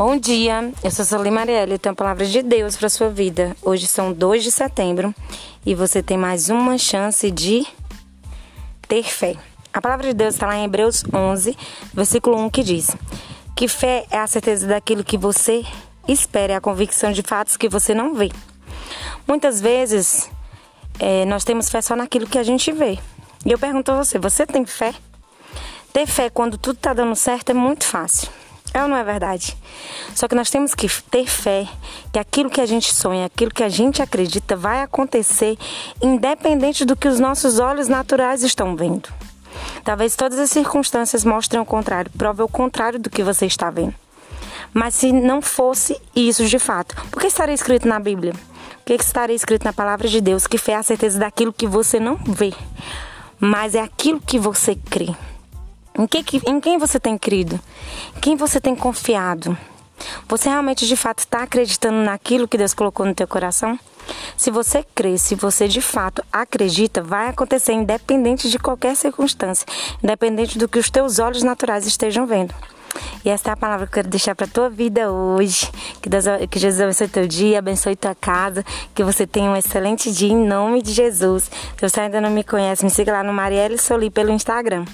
Bom dia, eu sou Soli Marielle, eu tenho a palavra de Deus para sua vida. Hoje são 2 de setembro e você tem mais uma chance de ter fé. A palavra de Deus está lá em Hebreus 11, versículo 1, que diz que fé é a certeza daquilo que você espera, é a convicção de fatos que você não vê. Muitas vezes é, nós temos fé só naquilo que a gente vê. E eu pergunto a você, você tem fé? Ter fé quando tudo está dando certo é muito fácil. É ou não é verdade? Só que nós temos que ter fé que aquilo que a gente sonha, aquilo que a gente acredita vai acontecer, independente do que os nossos olhos naturais estão vendo. Talvez todas as circunstâncias mostrem o contrário, prove o contrário do que você está vendo. Mas se não fosse isso de fato, por que estaria escrito na Bíblia? O que estaria escrito na palavra de Deus? Que fé é a certeza daquilo que você não vê, mas é aquilo que você crê. Em, que, em quem você tem crido? Quem você tem confiado? Você realmente de fato está acreditando naquilo que Deus colocou no teu coração? Se você crê, se você de fato acredita, vai acontecer independente de qualquer circunstância, independente do que os teus olhos naturais estejam vendo. E essa é a palavra que eu quero deixar para tua vida hoje. Que, Deus, que Jesus abençoe teu dia, abençoe tua casa, que você tenha um excelente dia em nome de Jesus. Se você ainda não me conhece, me siga lá no Marielle Soli pelo Instagram.